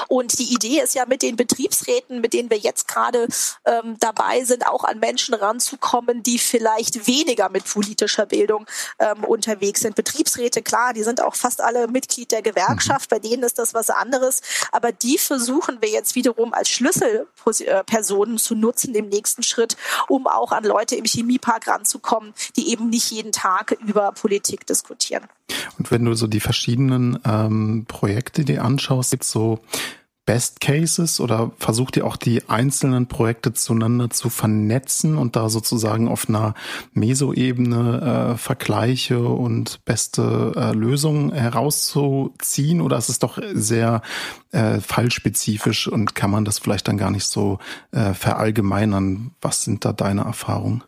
S3: Und die Idee ist ja mit den Betriebsräten, mit denen wir jetzt gerade ähm, dabei sind, auch an Menschen ranzukommen, die vielleicht weniger mit politischer Bildung ähm, unterwegs sind. Betriebsräte, klar, die sind auch fast alle Mitglied der Gewerkschaft, mhm. bei denen ist das was anderes. Aber die versuchen wir jetzt wiederum als Schlüsselpersonen zu nutzen im nächsten Schritt, um auch an Leute im Chemiepark ranzukommen, die eben nicht jeden Tag über Politik diskutieren.
S2: Und wenn du so die verschiedenen ähm, Projekte dir anschaust, gibt es so Best Cases oder versucht ihr auch die einzelnen Projekte zueinander zu vernetzen und da sozusagen auf einer Meso-Ebene äh, Vergleiche und beste äh, Lösungen herauszuziehen oder ist es doch sehr äh, fallspezifisch und kann man das vielleicht dann gar nicht so äh, verallgemeinern? Was sind da deine Erfahrungen?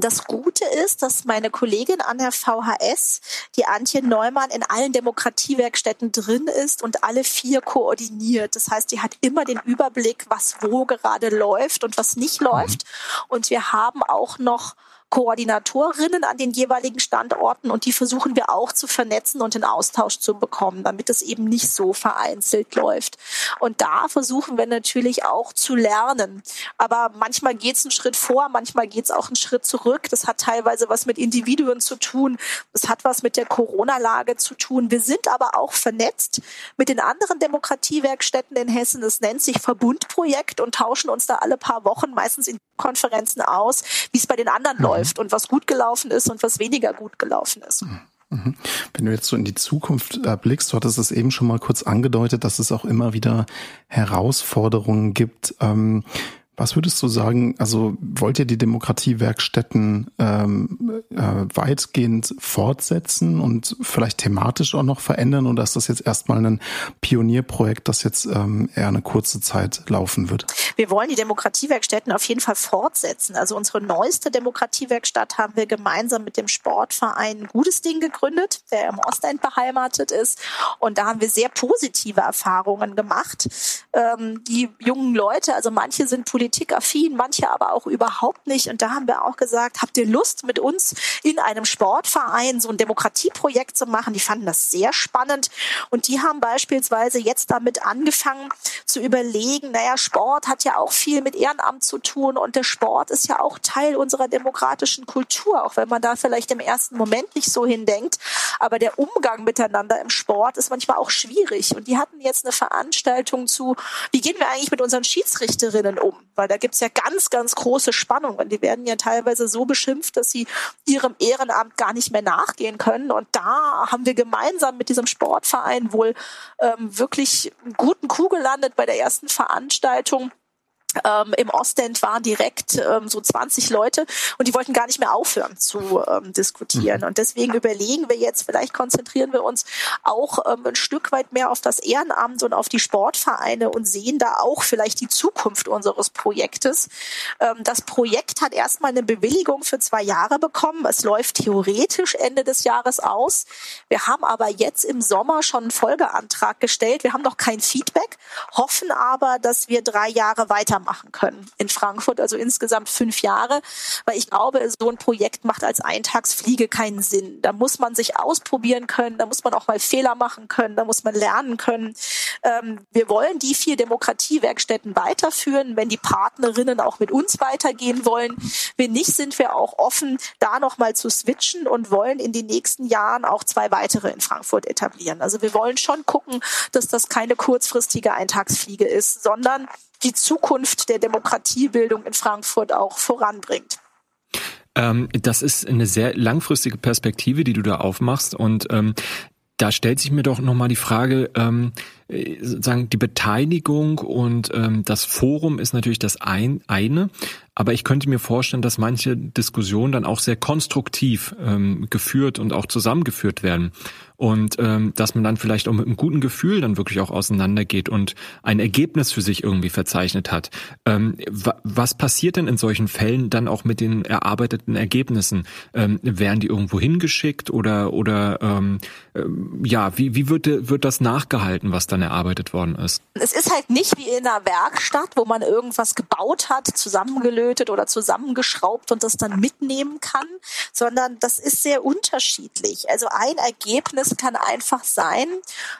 S3: Das Gute ist, dass meine Kollegin an der VHS, die Antje Neumann, in allen Demokratiewerkstätten drin ist und alle vier koordiniert. Das heißt, die hat immer den Überblick, was wo gerade läuft und was nicht läuft. Und wir haben auch noch Koordinatorinnen an den jeweiligen Standorten und die versuchen wir auch zu vernetzen und in Austausch zu bekommen, damit es eben nicht so vereinzelt läuft. Und da versuchen wir natürlich auch zu lernen. Aber manchmal geht es einen Schritt vor, manchmal geht es auch einen Schritt zurück. Das hat teilweise was mit Individuen zu tun. Das hat was mit der Corona-Lage zu tun. Wir sind aber auch vernetzt mit den anderen Demokratiewerkstätten in Hessen. Das nennt sich Verbundprojekt und tauschen uns da alle paar Wochen meistens in Konferenzen aus, wie es bei den anderen mhm. Läuft und was gut gelaufen ist und was weniger gut gelaufen ist. Mhm.
S2: mhm. Wenn du jetzt so in die Zukunft äh, blickst, du hattest es eben schon mal kurz angedeutet, dass es auch immer wieder Herausforderungen gibt. Ähm, was würdest du sagen, also wollt ihr die Demokratiewerkstätten ähm, äh, weitgehend fortsetzen und vielleicht thematisch auch noch verändern oder ist das jetzt erstmal ein Pionierprojekt, das jetzt ähm, eher eine kurze Zeit laufen wird?
S3: Wir wollen die Demokratiewerkstätten auf jeden Fall fortsetzen. Also unsere neueste Demokratiewerkstatt haben wir gemeinsam mit dem Sportverein Gutes Ding gegründet, der im Ostend beheimatet ist. Und da haben wir sehr positive Erfahrungen gemacht. Ähm, die jungen Leute, also manche sind politisch politikaffin, manche aber auch überhaupt nicht. Und da haben wir auch gesagt, habt ihr Lust, mit uns in einem Sportverein so ein Demokratieprojekt zu machen? Die fanden das sehr spannend. Und die haben beispielsweise jetzt damit angefangen zu überlegen, naja, Sport hat ja auch viel mit Ehrenamt zu tun und der Sport ist ja auch Teil unserer demokratischen Kultur, auch wenn man da vielleicht im ersten Moment nicht so hindenkt. Aber der Umgang miteinander im Sport ist manchmal auch schwierig. Und die hatten jetzt eine Veranstaltung zu, wie gehen wir eigentlich mit unseren Schiedsrichterinnen um? Weil da gibt's ja ganz, ganz große Spannungen. Die werden ja teilweise so beschimpft, dass sie ihrem Ehrenamt gar nicht mehr nachgehen können. Und da haben wir gemeinsam mit diesem Sportverein wohl ähm, wirklich einen guten Coup gelandet bei der ersten Veranstaltung ähm, Im Ostend waren direkt ähm, so 20 Leute und die wollten gar nicht mehr aufhören zu ähm, diskutieren. Mhm. Und deswegen überlegen wir jetzt, vielleicht konzentrieren wir uns auch ähm, ein Stück weit mehr auf das Ehrenamt und auf die Sportvereine und sehen da auch vielleicht die Zukunft unseres Projektes. Ähm, das Projekt hat erstmal eine Bewilligung für zwei Jahre bekommen. Es läuft theoretisch Ende des Jahres aus. Wir haben aber jetzt im Sommer schon einen Folgeantrag gestellt. Wir haben noch kein Feedback, hoffen aber, dass wir drei Jahre weitermachen machen können in Frankfurt, also insgesamt fünf Jahre, weil ich glaube, so ein Projekt macht als Eintagsfliege keinen Sinn. Da muss man sich ausprobieren können, da muss man auch mal Fehler machen können, da muss man lernen können. Ähm, wir wollen die vier Demokratiewerkstätten weiterführen, wenn die Partnerinnen auch mit uns weitergehen wollen. Wenn nicht, sind wir auch offen, da nochmal zu switchen und wollen in den nächsten Jahren auch zwei weitere in Frankfurt etablieren. Also wir wollen schon gucken, dass das keine kurzfristige Eintagsfliege ist, sondern die Zukunft der Demokratiebildung in Frankfurt auch voranbringt.
S1: Ähm, das ist eine sehr langfristige Perspektive, die du da aufmachst. Und ähm, da stellt sich mir doch nochmal die Frage, ähm, sozusagen die Beteiligung und ähm, das Forum ist natürlich das ein, eine, aber ich könnte mir vorstellen, dass manche Diskussionen dann auch sehr konstruktiv ähm, geführt und auch zusammengeführt werden und ähm, dass man dann vielleicht auch mit einem guten Gefühl dann wirklich auch auseinandergeht und ein Ergebnis für sich irgendwie verzeichnet hat. Ähm, was passiert denn in solchen Fällen dann auch mit den erarbeiteten Ergebnissen? Ähm, werden die irgendwo hingeschickt oder oder ähm, äh, ja, wie, wie wird, wird das nachgehalten, was dann erarbeitet worden ist?
S3: Es ist halt nicht wie in einer Werkstatt, wo man irgendwas gebaut hat, zusammengelötet oder zusammengeschraubt und das dann mitnehmen kann, sondern das ist sehr unterschiedlich. Also ein Ergebnis es kann einfach sein,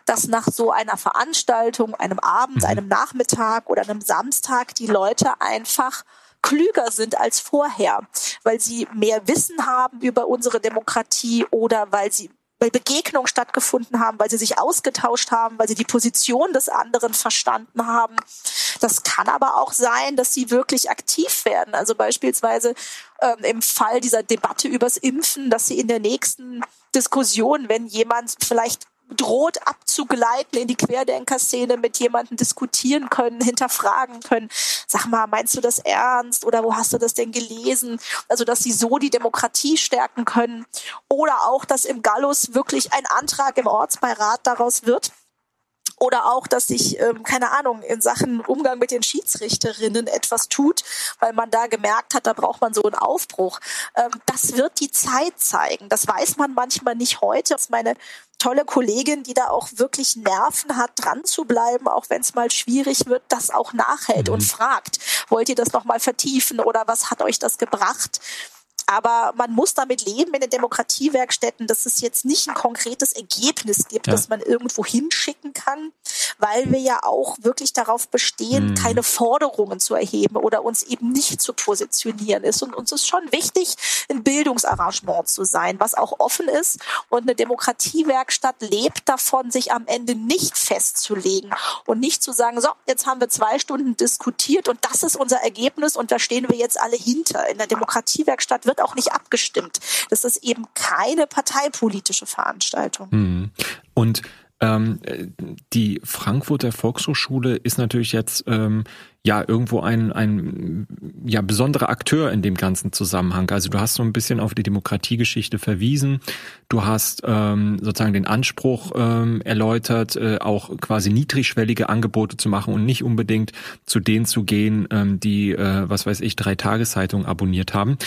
S3: dass nach so einer Veranstaltung, einem Abend, mhm. einem Nachmittag oder einem Samstag die Leute einfach klüger sind als vorher, weil sie mehr Wissen haben über unsere Demokratie oder weil sie weil Begegnungen stattgefunden haben, weil sie sich ausgetauscht haben, weil sie die Position des anderen verstanden haben. Das kann aber auch sein, dass sie wirklich aktiv werden. Also beispielsweise ähm, im Fall dieser Debatte übers Impfen, dass sie in der nächsten Diskussion, wenn jemand vielleicht droht abzugleiten in die Querdenker-Szene, mit jemandem diskutieren können, hinterfragen können. Sag mal, meinst du das ernst oder wo hast du das denn gelesen? Also, dass sie so die Demokratie stärken können oder auch, dass im Gallus wirklich ein Antrag im Ortsbeirat daraus wird oder auch, dass sich, ähm, keine Ahnung, in Sachen Umgang mit den Schiedsrichterinnen etwas tut, weil man da gemerkt hat, da braucht man so einen Aufbruch. Ähm, das wird die Zeit zeigen. Das weiß man manchmal nicht heute. Das ist meine tolle Kollegin, die da auch wirklich Nerven hat, dran zu bleiben, auch wenn es mal schwierig wird, das auch nachhält mhm. und fragt, wollt ihr das nochmal vertiefen oder was hat euch das gebracht? Aber man muss damit leben in den Demokratiewerkstätten, dass es jetzt nicht ein konkretes Ergebnis gibt, ja. das man irgendwo hinschicken kann, weil wir ja auch wirklich darauf bestehen, mhm. keine Forderungen zu erheben oder uns eben nicht zu positionieren ist. Und uns ist schon wichtig, ein Bildungsarrangement zu sein, was auch offen ist. Und eine Demokratiewerkstatt lebt davon, sich am Ende nicht festzulegen und nicht zu sagen, so, jetzt haben wir zwei Stunden diskutiert und das ist unser Ergebnis und da stehen wir jetzt alle hinter. In der Demokratiewerkstatt wird auch nicht abgestimmt. Das ist eben keine parteipolitische Veranstaltung.
S1: Mhm. Und ähm, die Frankfurter Volkshochschule ist natürlich jetzt ähm, ja irgendwo ein, ein ja besonderer Akteur in dem ganzen Zusammenhang. Also du hast so ein bisschen auf die Demokratiegeschichte verwiesen. Du hast ähm, sozusagen den Anspruch ähm, erläutert, äh, auch quasi niedrigschwellige Angebote zu machen und nicht unbedingt zu denen zu gehen, ähm, die, äh, was weiß ich, drei Tageszeitungen abonniert haben.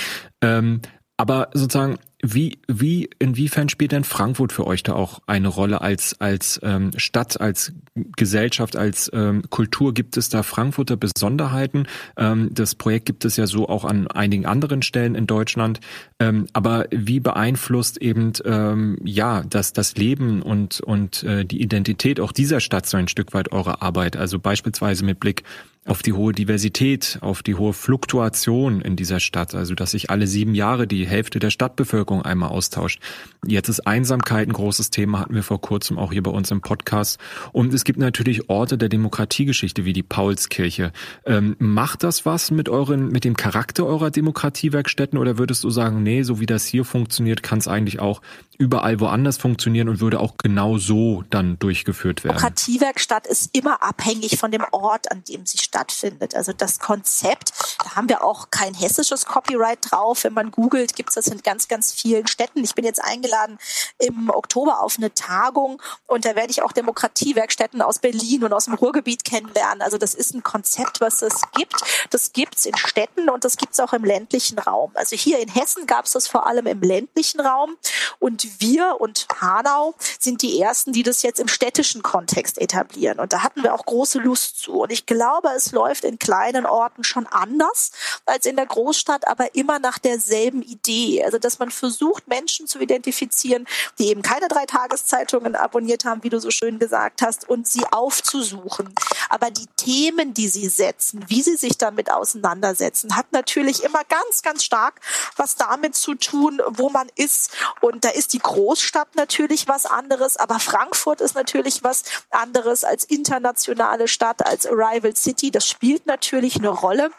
S1: Ähm, aber sozusagen wie, wie, inwiefern spielt denn Frankfurt für euch da auch eine Rolle als, als ähm, Stadt, als Gesellschaft, als ähm, Kultur? Gibt es da Frankfurter Besonderheiten? Ähm, das Projekt gibt es ja so auch an einigen anderen Stellen in Deutschland. Ähm, aber wie beeinflusst eben ähm, ja das, das Leben und, und äh, die Identität auch dieser Stadt so ein Stück weit eure Arbeit? Also beispielsweise mit Blick auf die hohe Diversität, auf die hohe Fluktuation in dieser Stadt, also dass sich alle sieben Jahre die Hälfte der Stadtbevölkerung einmal austauscht. Jetzt ist Einsamkeit ein großes Thema, hatten wir vor kurzem auch hier bei uns im Podcast. Und es gibt natürlich Orte der Demokratiegeschichte wie die Paulskirche. Ähm, macht das was mit euren, mit dem Charakter eurer Demokratiewerkstätten oder würdest du sagen, nee, so wie das hier funktioniert, kann es eigentlich auch überall woanders funktionieren und würde auch genau so dann durchgeführt werden?
S3: Demokratiewerkstatt ist immer abhängig von dem Ort, an dem sie stattfindet. Also das Konzept, da haben wir auch kein hessisches Copyright drauf. Wenn man googelt, gibt es das in ganz, ganz vielen Städten. Ich bin jetzt eingeladen im Oktober auf eine Tagung und da werde ich auch Demokratiewerkstätten aus Berlin und aus dem Ruhrgebiet kennenlernen. Also das ist ein Konzept, was es gibt. Das gibt es in Städten und das gibt es auch im ländlichen Raum. Also hier in Hessen gab es das vor allem im ländlichen Raum und wir und Hanau sind die ersten, die das jetzt im städtischen Kontext etablieren. Und da hatten wir auch große Lust zu. Und ich glaube, es läuft in kleinen Orten schon anders als in der Großstadt, aber immer nach derselben Idee. Also, dass man versucht, Menschen zu identifizieren, die eben keine drei Tageszeitungen abonniert haben, wie du so schön gesagt hast, und sie aufzusuchen. Aber die Themen, die sie setzen, wie sie sich damit auseinandersetzen, hat natürlich immer ganz, ganz stark was damit zu tun, wo man ist. Und da ist die Großstadt natürlich was anderes, aber Frankfurt ist natürlich was anderes als internationale Stadt, als Arrival City. Das spielt natürlich eine Rolle.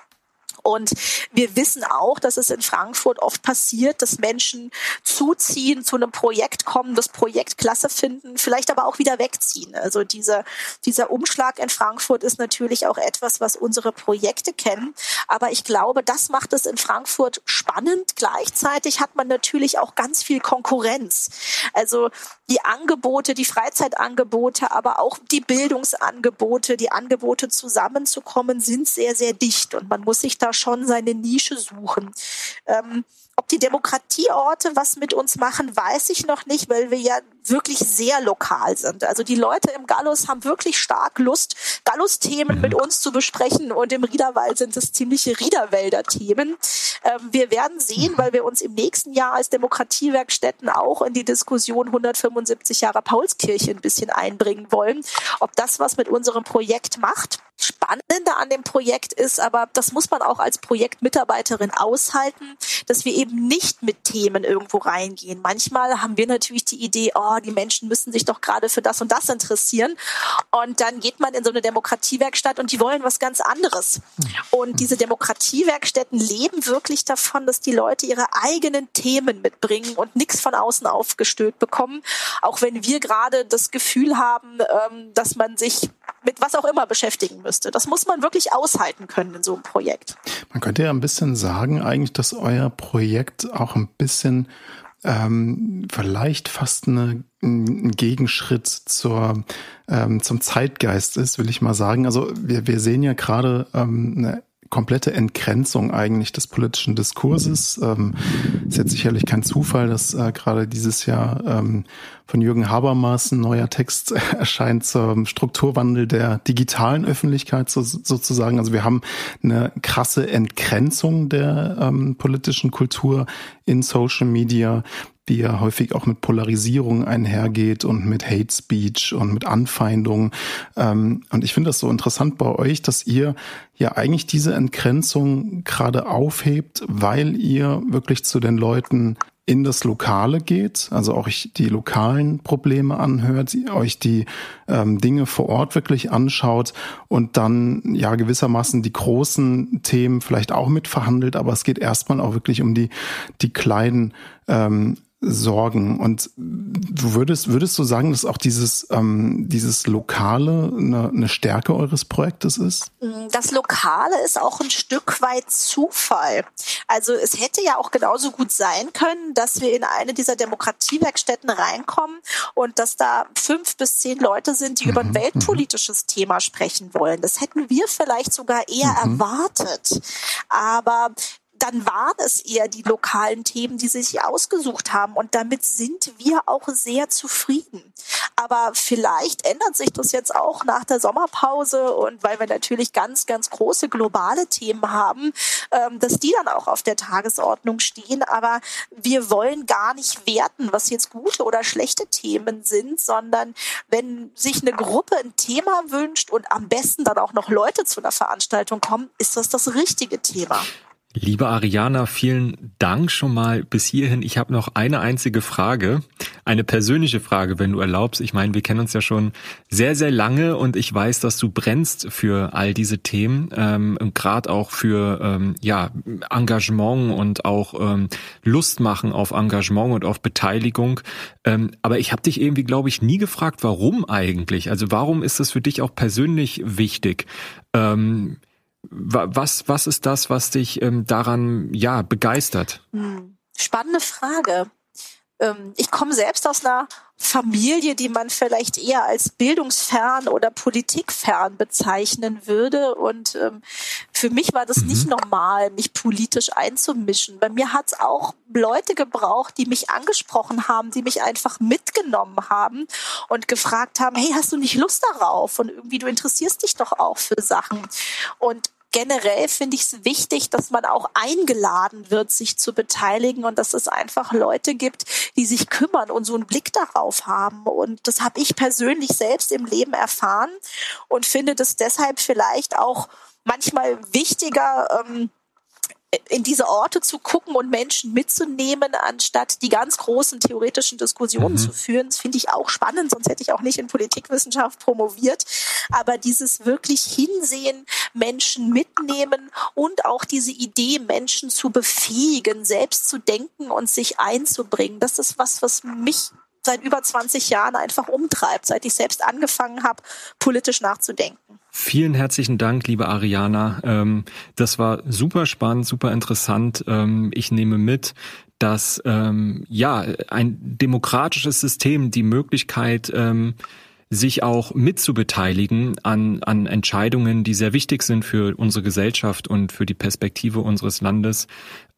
S3: Und wir wissen auch, dass es in Frankfurt oft passiert, dass Menschen zuziehen, zu einem Projekt kommen, das Projekt klasse finden, vielleicht aber auch wieder wegziehen. Also dieser, dieser Umschlag in Frankfurt ist natürlich auch etwas, was unsere Projekte kennen. Aber ich glaube, das macht es in Frankfurt spannend. Gleichzeitig hat man natürlich auch ganz viel Konkurrenz. Also die Angebote, die Freizeitangebote, aber auch die Bildungsangebote, die Angebote zusammenzukommen, sind sehr, sehr dicht und man muss sich da schon seine Nische suchen. Ähm, ob die Demokratieorte was mit uns machen, weiß ich noch nicht, weil wir ja wirklich sehr lokal sind. Also die Leute im Gallus haben wirklich stark Lust, Gallus-Themen mit uns zu besprechen und im Riederwald sind es ziemliche Riederwälder-Themen. Ähm, wir werden sehen, weil wir uns im nächsten Jahr als Demokratiewerkstätten auch in die Diskussion 175 Jahre Paulskirche ein bisschen einbringen wollen, ob das was mit unserem Projekt macht. Spannende an dem Projekt ist aber, das muss man auch als Projektmitarbeiterin aushalten, dass wir eben nicht mit Themen irgendwo reingehen. Manchmal haben wir natürlich die Idee, oh, die Menschen müssen sich doch gerade für das und das interessieren. Und dann geht man in so eine Demokratiewerkstatt und die wollen was ganz anderes. Und diese Demokratiewerkstätten leben wirklich davon, dass die Leute ihre eigenen Themen mitbringen und nichts von außen aufgestülpt bekommen. Auch wenn wir gerade das Gefühl haben, ähm, dass man sich mit was auch immer beschäftigen müsste. Das muss man wirklich aushalten können in so einem Projekt.
S2: Man könnte ja ein bisschen sagen, eigentlich, dass euer Projekt auch ein bisschen ähm, vielleicht fast eine, ein Gegenschritt zur, ähm, zum Zeitgeist ist, will ich mal sagen. Also wir, wir sehen ja gerade ähm, eine komplette Entgrenzung eigentlich des politischen Diskurses. Ähm, ist jetzt sicherlich kein Zufall, dass äh, gerade dieses Jahr ähm, von Jürgen Habermas ein neuer Text erscheint zum Strukturwandel der digitalen Öffentlichkeit so, sozusagen. Also wir haben eine krasse Entgrenzung der ähm, politischen Kultur in Social Media die ja häufig auch mit Polarisierung einhergeht und mit Hate Speech und mit Anfeindungen. Ähm, und ich finde das so interessant bei euch, dass ihr ja eigentlich diese Entgrenzung gerade aufhebt, weil ihr wirklich zu den Leuten in das Lokale geht, also auch die lokalen Probleme anhört, euch die ähm, Dinge vor Ort wirklich anschaut und dann ja gewissermaßen die großen Themen vielleicht auch mitverhandelt, aber es geht erstmal auch wirklich um die, die kleinen ähm, Sorgen. Und du würdest, würdest du sagen, dass auch dieses, ähm, dieses Lokale eine, eine Stärke eures Projektes ist?
S3: Das Lokale ist auch ein Stück weit Zufall. Also es hätte ja auch genauso gut sein können, dass wir in eine dieser Demokratiewerkstätten reinkommen und dass da fünf bis zehn Leute sind, die mhm. über ein mhm. weltpolitisches mhm. Thema sprechen wollen. Das hätten wir vielleicht sogar eher mhm. erwartet. Aber dann waren es eher die lokalen Themen, die sie sich ausgesucht haben. Und damit sind wir auch sehr zufrieden. Aber vielleicht ändert sich das jetzt auch nach der Sommerpause und weil wir natürlich ganz, ganz große globale Themen haben, ähm, dass die dann auch auf der Tagesordnung stehen. Aber wir wollen gar nicht werten, was jetzt gute oder schlechte Themen sind, sondern wenn sich eine Gruppe ein Thema wünscht und am besten dann auch noch Leute zu einer Veranstaltung kommen, ist das das richtige Thema.
S1: Liebe Ariana, vielen Dank schon mal bis hierhin. Ich habe noch eine einzige Frage, eine persönliche Frage, wenn du erlaubst. Ich meine, wir kennen uns ja schon sehr, sehr lange und ich weiß, dass du brennst für all diese Themen, ähm, gerade auch für ähm, ja Engagement und auch ähm, Lust machen auf Engagement und auf Beteiligung. Ähm, aber ich habe dich irgendwie, glaube ich, nie gefragt, warum eigentlich. Also warum ist das für dich auch persönlich wichtig? Ähm, was, was ist das, was dich ähm, daran ja begeistert? Hm.
S3: Spannende Frage. Ähm, ich komme selbst aus einer Familie, die man vielleicht eher als bildungsfern oder politikfern bezeichnen würde. Und ähm, für mich war das mhm. nicht normal, mich politisch einzumischen. Bei mir hat es auch Leute gebraucht, die mich angesprochen haben, die mich einfach mitgenommen haben und gefragt haben, hey, hast du nicht Lust darauf? Und irgendwie, du interessierst dich doch auch für Sachen. Und generell finde ich es wichtig, dass man auch eingeladen wird, sich zu beteiligen und dass es einfach Leute gibt, die sich kümmern und so einen Blick darauf haben. Und das habe ich persönlich selbst im Leben erfahren und finde das deshalb vielleicht auch manchmal wichtiger, ähm, in diese Orte zu gucken und Menschen mitzunehmen, anstatt die ganz großen theoretischen Diskussionen mhm. zu führen. Das finde ich auch spannend, sonst hätte ich auch nicht in Politikwissenschaft promoviert. Aber dieses wirklich hinsehen, Menschen mitnehmen und auch diese Idee, Menschen zu befähigen, selbst zu denken und sich einzubringen, das ist was, was mich seit über 20 Jahren einfach umtreibt, seit ich selbst angefangen habe, politisch nachzudenken.
S1: Vielen herzlichen Dank, liebe Ariana. Ähm, das war super spannend, super interessant. Ähm, ich nehme mit, dass ähm, ja ein demokratisches System die Möglichkeit sich auch mitzubeteiligen an, an Entscheidungen, die sehr wichtig sind für unsere Gesellschaft und für die Perspektive unseres Landes,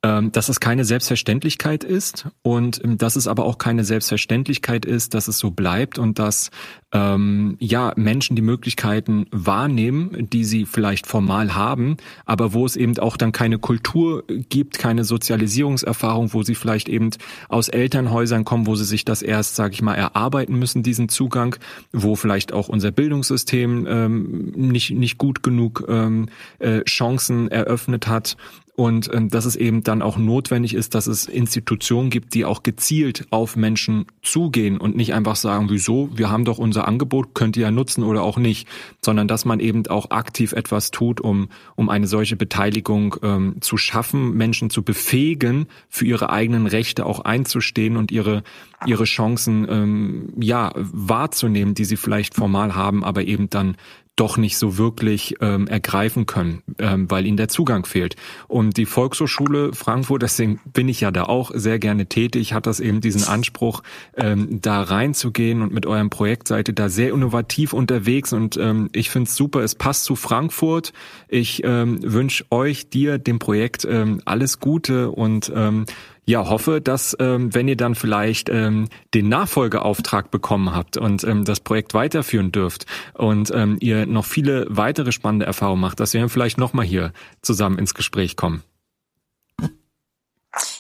S1: dass es keine Selbstverständlichkeit ist und ähm, dass es aber auch keine Selbstverständlichkeit ist, dass es so bleibt und dass ähm, ja Menschen die Möglichkeiten wahrnehmen, die sie vielleicht formal haben, aber wo es eben auch dann keine Kultur gibt, keine Sozialisierungserfahrung, wo sie vielleicht eben aus Elternhäusern kommen, wo sie sich das erst, sage ich mal, erarbeiten müssen, diesen Zugang, wo vielleicht auch unser Bildungssystem ähm, nicht nicht gut genug ähm, äh, Chancen eröffnet hat und ähm, dass es eben dann auch notwendig ist, dass es Institutionen gibt, die auch gezielt auf Menschen zugehen und nicht einfach sagen, wieso, wir haben doch unser Angebot, könnt ihr ja nutzen oder auch nicht, sondern dass man eben auch aktiv etwas tut, um, um eine solche Beteiligung ähm, zu schaffen, Menschen zu befähigen, für ihre eigenen Rechte auch einzustehen und ihre, ihre Chancen ähm, ja wahrzunehmen, die sie vielleicht formal haben, aber eben dann doch nicht so wirklich ähm, ergreifen können, ähm, weil ihnen der Zugang fehlt. Und die Volkshochschule Frankfurt, deswegen bin ich ja da auch sehr gerne tätig, hat das eben diesen Anspruch, ähm, da reinzugehen und mit eurem Projekt seid ihr da sehr innovativ unterwegs und ähm, ich finde es super, es passt zu Frankfurt. Ich ähm, wünsche euch, dir, dem Projekt ähm, alles Gute und ähm, ja, hoffe, dass ähm, wenn ihr dann vielleicht ähm, den Nachfolgeauftrag bekommen habt und ähm, das Projekt weiterführen dürft und ähm, ihr noch viele weitere spannende Erfahrungen macht, dass wir vielleicht nochmal hier zusammen ins Gespräch kommen.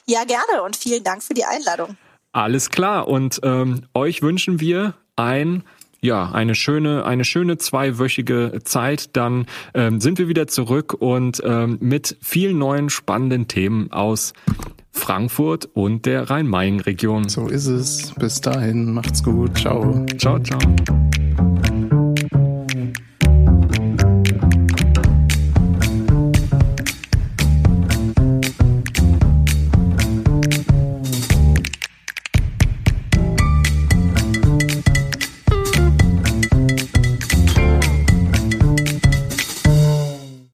S3: Ja, gerne und vielen Dank für die Einladung.
S1: Alles klar und ähm, euch wünschen wir ein ja, eine schöne, eine schöne zweiwöchige Zeit. Dann ähm, sind wir wieder zurück und ähm, mit vielen neuen spannenden Themen aus Frankfurt und der Rhein-Main-Region.
S2: So ist es. Bis dahin, macht's gut. Ciao.
S1: Ciao, ciao.